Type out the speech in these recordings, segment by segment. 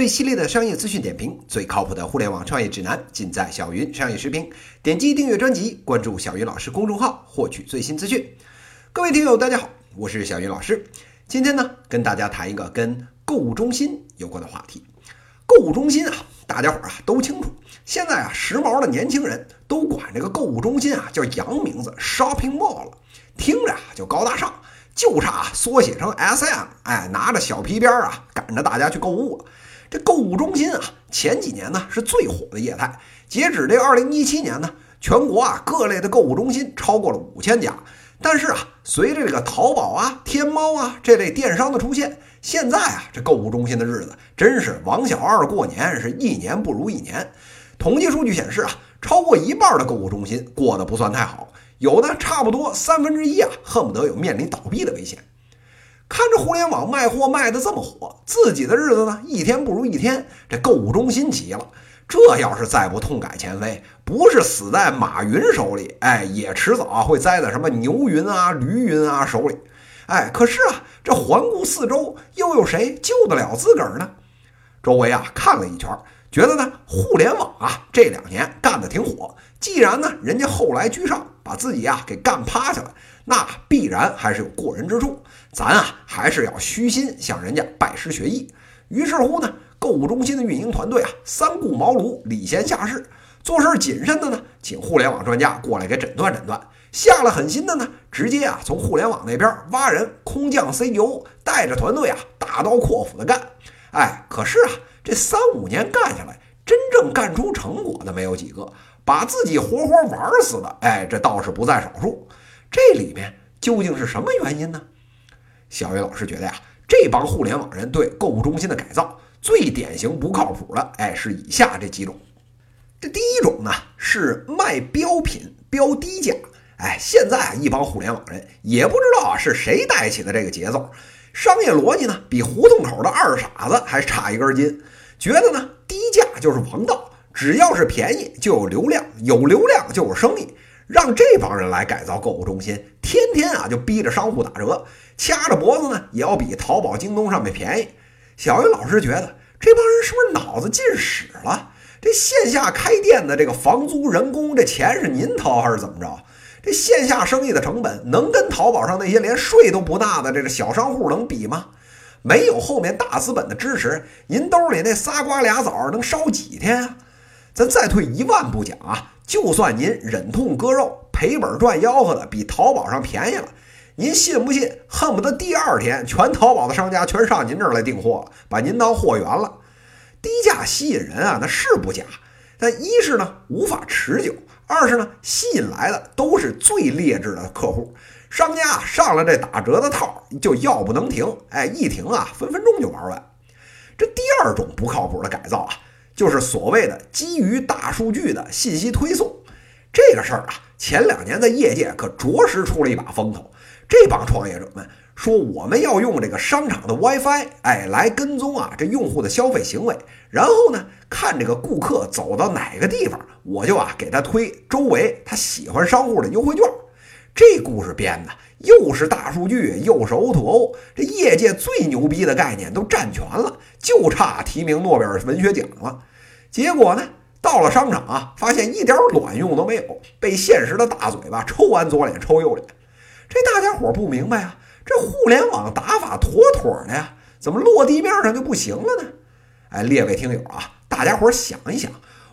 最犀利的商业资讯点评，最靠谱的互联网创业指南，尽在小云商业视频。点击订阅专辑，关注小云老师公众号，获取最新资讯。各位听友，大家好，我是小云老师。今天呢，跟大家谈一个跟购物中心有关的话题。购物中心啊，大家伙啊都清楚。现在啊，时髦的年轻人都管这个购物中心啊叫洋名字 shopping mall 了，听着啊就高大上，就差缩写成 SM，哎，拿着小皮鞭啊赶着大家去购物了。这购物中心啊，前几年呢是最火的业态。截止这二零一七年呢，全国啊各类的购物中心超过了五千家。但是啊，随着这个淘宝啊、天猫啊这类电商的出现，现在啊这购物中心的日子真是王小二过年是一年不如一年。统计数据显示啊，超过一半的购物中心过得不算太好，有的差不多三分之一啊，恨不得有面临倒闭的危险。看着互联网卖货卖的这么火，自己的日子呢一天不如一天。这购物中心急了，这要是再不痛改前非，不是死在马云手里，哎，也迟早会栽在什么牛云啊、驴云啊手里。哎，可是啊，这环顾四周，又有谁救得了自个儿呢？周围啊看了一圈，觉得呢互联网啊这两年干得挺火。既然呢人家后来居上，把自己啊给干趴下了，那必然还是有过人之处。咱啊还是要虚心向人家拜师学艺。于是乎呢，购物中心的运营团队啊三顾茅庐，礼贤下士，做事谨慎的呢，请互联网专家过来给诊断诊断；下了狠心的呢，直接啊从互联网那边挖人，空降 CEO，带着团队啊大刀阔斧的干。哎，可是啊这三五年干下来，真正干出成果的没有几个，把自己活活玩死的，哎，这倒是不在少数。这里面究竟是什么原因呢？小云老师觉得呀，这帮互联网人对购物中心的改造最典型不靠谱的，哎，是以下这几种。这第一种呢是卖标品标低价，哎，现在啊一帮互联网人也不知道啊是谁带起的这个节奏，商业逻辑呢比胡同口的二傻子还差一根筋，觉得呢低价就是王道，只要是便宜就有流量，有流量就有生意。让这帮人来改造购物中心，天天啊就逼着商户打折，掐着脖子呢也要比淘宝、京东上面便宜。小云老师觉得这帮人是不是脑子进屎了？这线下开店的这个房租、人工，这钱是您掏还是怎么着？这线下生意的成本能跟淘宝上那些连税都不纳的这个小商户能比吗？没有后面大资本的支持，您兜里那仨瓜俩枣能烧几天啊？咱再退一万步讲啊。就算您忍痛割肉赔本赚吆喝的比淘宝上便宜了，您信不信？恨不得第二天全淘宝的商家全上您这儿来订货，把您当货源了。低价吸引人啊，那是不假，但一是呢无法持久，二是呢吸引来的都是最劣质的客户。商家上了这打折的套就要不能停，哎，一停啊分分钟就玩完。这第二种不靠谱的改造啊。就是所谓的基于大数据的信息推送，这个事儿啊，前两年在业界可着实出了一把风头。这帮创业者们说，我们要用这个商场的 WiFi，哎，来跟踪啊这用户的消费行为，然后呢，看这个顾客走到哪个地方，我就啊给他推周围他喜欢商户的优惠券。这故事编的又是大数据，又是 O2O，这业界最牛逼的概念都占全了，就差提名诺贝尔文学奖了。结果呢，到了商场啊，发现一点卵用都没有，被现实的大嘴巴抽完左脸抽右脸。这大家伙不明白啊，这互联网打法妥妥的呀，怎么落地面上就不行了呢？哎，列位听友啊，大家伙想一想，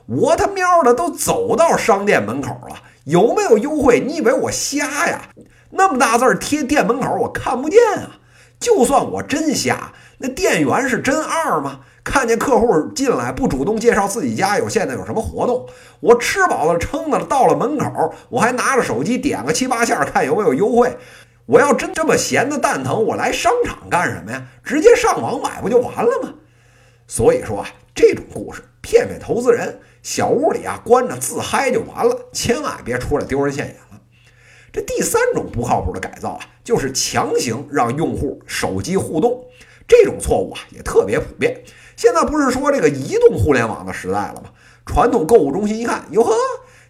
我他喵的都走到商店门口了，有没有优惠？你以为我瞎呀？那么大字贴店门口，我看不见啊。就算我真瞎，那店员是真二吗？看见客户进来不主动介绍自己家有现在有什么活动，我吃饱了撑的，到了门口我还拿着手机点个七八下看有没有优惠。我要真这么闲的蛋疼，我来商场干什么呀？直接上网买不就完了吗？所以说啊，这种故事骗骗投资人，小屋里啊关着自嗨就完了，千万别出来丢人现眼了。这第三种不靠谱的改造啊，就是强行让用户手机互动，这种错误啊也特别普遍。现在不是说这个移动互联网的时代了吗？传统购物中心一看，哟呵，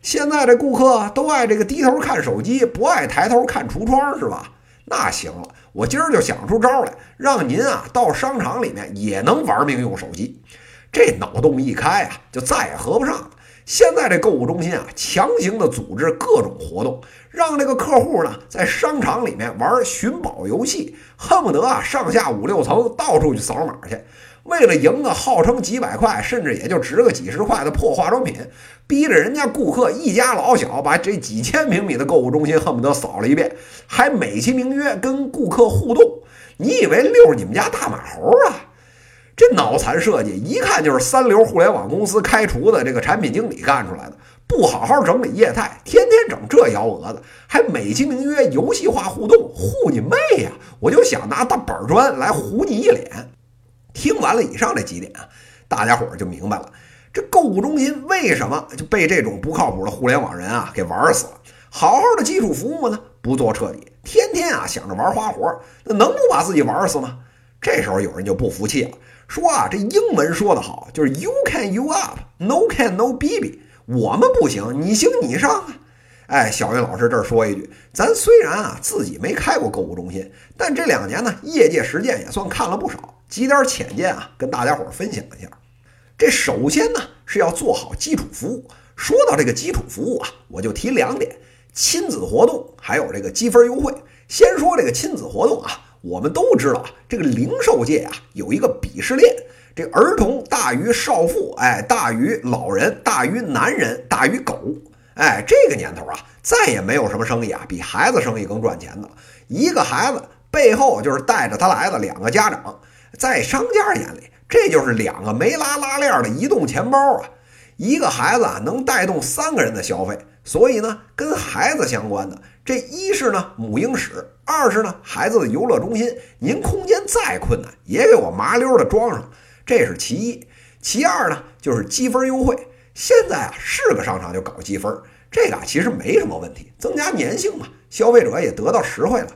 现在这顾客都爱这个低头看手机，不爱抬头看橱窗，是吧？那行了，我今儿就想出招来，让您啊到商场里面也能玩命用手机。这脑洞一开啊，就再也合不上了。现在这购物中心啊，强行的组织各种活动，让这个客户呢在商场里面玩寻宝游戏，恨不得啊上下五六层到处去扫码去。为了赢个号称几百块，甚至也就值个几十块的破化妆品，逼着人家顾客一家老小把这几千平米的购物中心恨不得扫了一遍，还美其名曰跟顾客互动。你以为遛你们家大马猴啊？这脑残设计，一看就是三流互联网公司开除的这个产品经理干出来的。不好好整理业态，天天整这幺蛾子，还美其名曰游戏化互动，护你妹呀！我就想拿大板砖来糊你一脸。听完了以上这几点啊，大家伙儿就明白了，这购物中心为什么就被这种不靠谱的互联网人啊给玩死了？好好的基础服务呢，不做彻底，天天啊想着玩花活，那能不把自己玩死吗？这时候有人就不服气了。说啊，这英文说的好，就是 You can you up，No can no b b，。我们不行，你行你上啊！哎，小云老师这儿说一句，咱虽然啊自己没开过购物中心，但这两年呢，业界实践也算看了不少，几点浅见啊，跟大家伙分享一下。这首先呢是要做好基础服务。说到这个基础服务啊，我就提两点：亲子活动，还有这个积分优惠。先说这个亲子活动啊。我们都知道啊，这个零售界啊有一个鄙视链，这儿童大于少妇，哎，大于老人，大于男人，大于狗，哎，这个年头啊，再也没有什么生意啊比孩子生意更赚钱的了。一个孩子背后就是带着他来的两个家长，在商家眼里，这就是两个没拉拉链的移动钱包啊。一个孩子啊能带动三个人的消费，所以呢，跟孩子相关的这一是呢母婴室。二是呢，孩子的游乐中心，您空间再困难，也给我麻溜的装上，这是其一。其二呢，就是积分优惠。现在啊，是个商场就搞积分，这个啊其实没什么问题，增加粘性嘛，消费者也得到实惠了。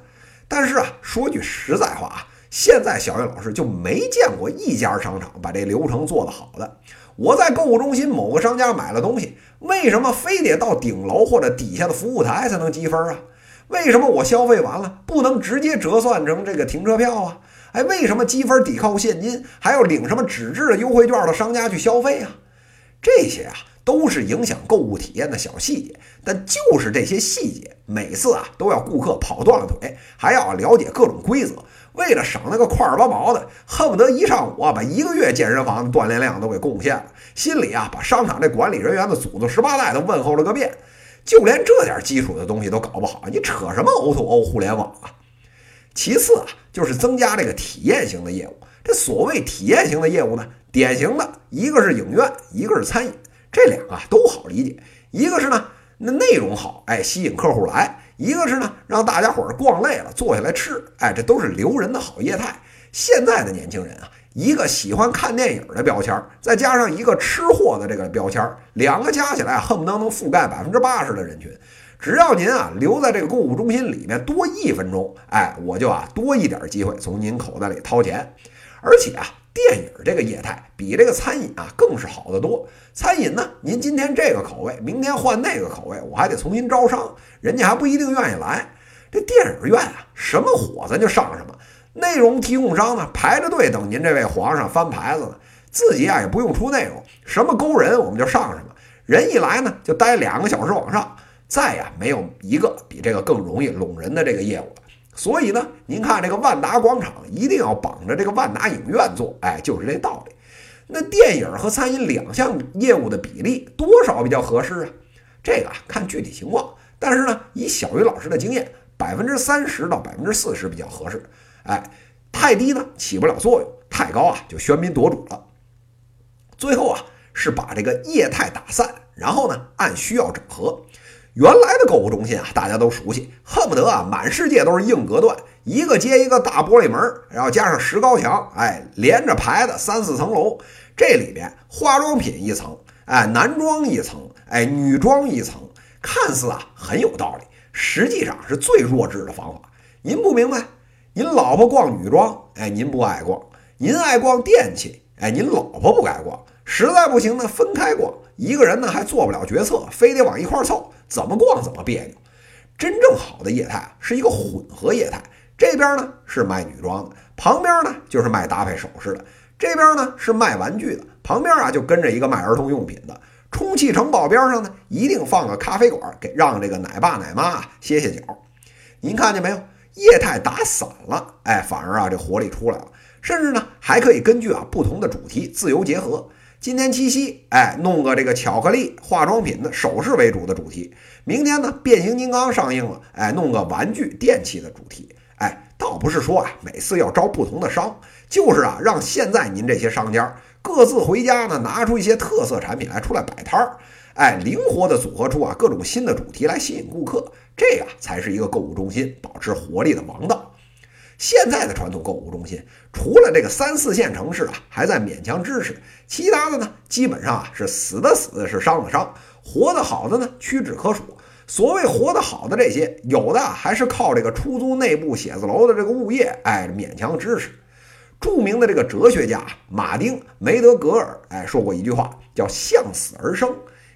但是啊，说句实在话啊，现在小叶老师就没见过一家商场把这流程做得好的。我在购物中心某个商家买了东西，为什么非得到顶楼或者底下的服务台才能积分啊？为什么我消费完了不能直接折算成这个停车票啊？哎，为什么积分抵扣现金，还要领什么纸质的优惠券到商家去消费啊？这些啊都是影响购物体验的小细节，但就是这些细节，每次啊都要顾客跑断了腿，还要了解各种规则，为了省那个块儿八毛的，恨不得一上午啊把一个月健身房的锻炼量都给贡献了，心里啊把商场这管理人员的祖宗十八代都问候了个遍。就连这点基础的东西都搞不好，你扯什么 O2O 互联网啊？其次啊，就是增加这个体验型的业务。这所谓体验型的业务呢，典型的一个是影院，一个是餐饮，这两个都好理解。一个是呢，那内容好，哎，吸引客户来；一个是呢，让大家伙儿逛累了坐下来吃，哎，这都是留人的好业态。现在的年轻人啊。一个喜欢看电影的标签，再加上一个吃货的这个标签，两个加起来恨不得能覆盖百分之八十的人群。只要您啊留在这个购物中心里面多一分钟，哎，我就啊多一点机会从您口袋里掏钱。而且啊，电影这个业态比这个餐饮啊更是好得多。餐饮呢，您今天这个口味，明天换那个口味，我还得重新招商，人家还不一定愿意来。这电影院啊，什么火咱就上什么。内容提供商呢，排着队等您这位皇上翻牌子呢，自己啊也不用出内容，什么勾人我们就上什么，人一来呢就待两个小时往上，再呀没有一个比这个更容易拢人的这个业务了。所以呢，您看这个万达广场一定要绑着这个万达影院做，哎，就是这道理。那电影和餐饮两项业务的比例多少比较合适啊？这个看具体情况，但是呢，以小鱼老师的经验，百分之三十到百分之四十比较合适。哎，太低呢起不了作用，太高啊就喧宾夺主了。最后啊是把这个业态打散，然后呢按需要整合。原来的购物中心啊大家都熟悉，恨不得啊满世界都是硬隔断，一个接一个大玻璃门，然后加上石膏墙，哎连着排的三四层楼，这里边化妆品一层，哎男装一层，哎女装一层，看似啊很有道理，实际上是最弱智的方法。您不明白？您老婆逛女装，哎，您不爱逛；您爱逛电器，哎，您老婆不爱逛。实在不行呢，分开逛。一个人呢还做不了决策，非得往一块凑，怎么逛怎么别扭。真正好的业态，是一个混合业态。这边呢是卖女装的，旁边呢就是卖搭配首饰的。这边呢是卖玩具的，旁边啊就跟着一个卖儿童用品的。充气城堡边上呢，一定放个咖啡馆，给让这个奶爸奶妈啊歇歇脚。您看见没有？业态打散了，哎，反而啊这活力出来了。甚至呢还可以根据啊不同的主题自由结合。今天七夕，哎，弄个这个巧克力、化妆品的首饰为主的主题；明天呢变形金刚上映了，哎，弄个玩具、电器的主题。哎，倒不是说啊每次要招不同的商，就是啊让现在您这些商家。各自回家呢，拿出一些特色产品来出来摆摊儿，哎，灵活的组合出啊各种新的主题来吸引顾客，这个才是一个购物中心保持活力的王道。现在的传统购物中心，除了这个三四线城市啊还在勉强支持，其他的呢基本上啊是死的死，是伤的伤，活得好的呢屈指可数。所谓活得好的这些，有的还是靠这个出租内部写字楼的这个物业，哎，勉强支持。著名的这个哲学家马丁·梅德格尔，哎，说过一句话，叫“向死而生”，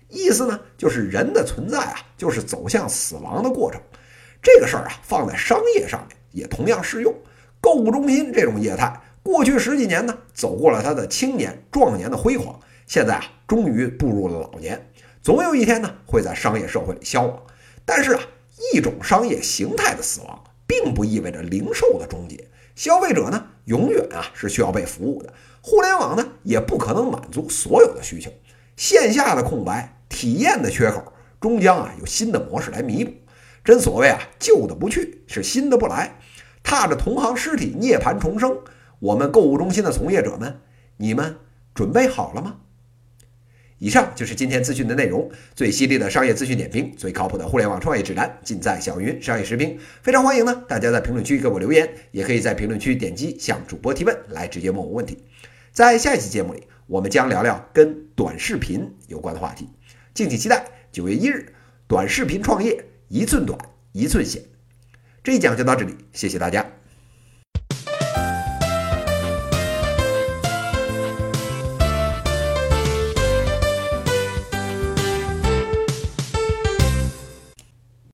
意思呢，就是人的存在啊，就是走向死亡的过程。这个事儿啊，放在商业上面也同样适用。购物中心这种业态，过去十几年呢，走过了它的青年壮年的辉煌，现在啊，终于步入了老年，总有一天呢，会在商业社会里消亡。但是啊，一种商业形态的死亡，并不意味着零售的终结。消费者呢，永远啊是需要被服务的。互联网呢，也不可能满足所有的需求。线下的空白、体验的缺口，终将啊有新的模式来弥补。真所谓啊，旧的不去，是新的不来。踏着同行尸体涅槃重生，我们购物中心的从业者们，你们准备好了吗？以上就是今天资讯的内容，最犀利的商业资讯点评，最靠谱的互联网创业指南，尽在小云商业时评。非常欢迎呢，大家在评论区给我留言，也可以在评论区点击向主播提问，来直接问我问题。在下一期节目里，我们将聊聊跟短视频有关的话题，敬请期待。九月一日，短视频创业一寸短一寸险。这一讲就到这里，谢谢大家。